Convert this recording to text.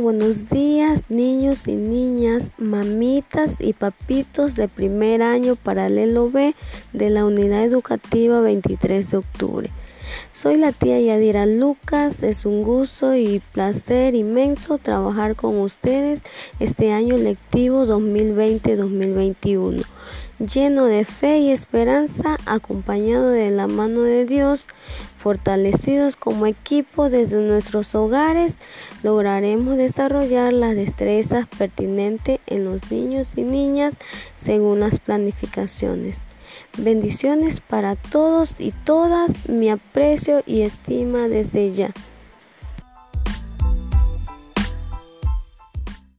Buenos días niños y niñas, mamitas y papitos de primer año paralelo B de la unidad educativa 23 de octubre. Soy la tía Yadira Lucas, es un gusto y placer inmenso trabajar con ustedes este año lectivo 2020-2021, lleno de fe y esperanza, acompañado de la mano de Dios, fortalecidos como equipo desde nuestros hogares, lograremos desarrollar las destrezas pertinentes en los niños y niñas según las planificaciones. Bendiciones para todos y todas, mi aprecio y estima desde ya.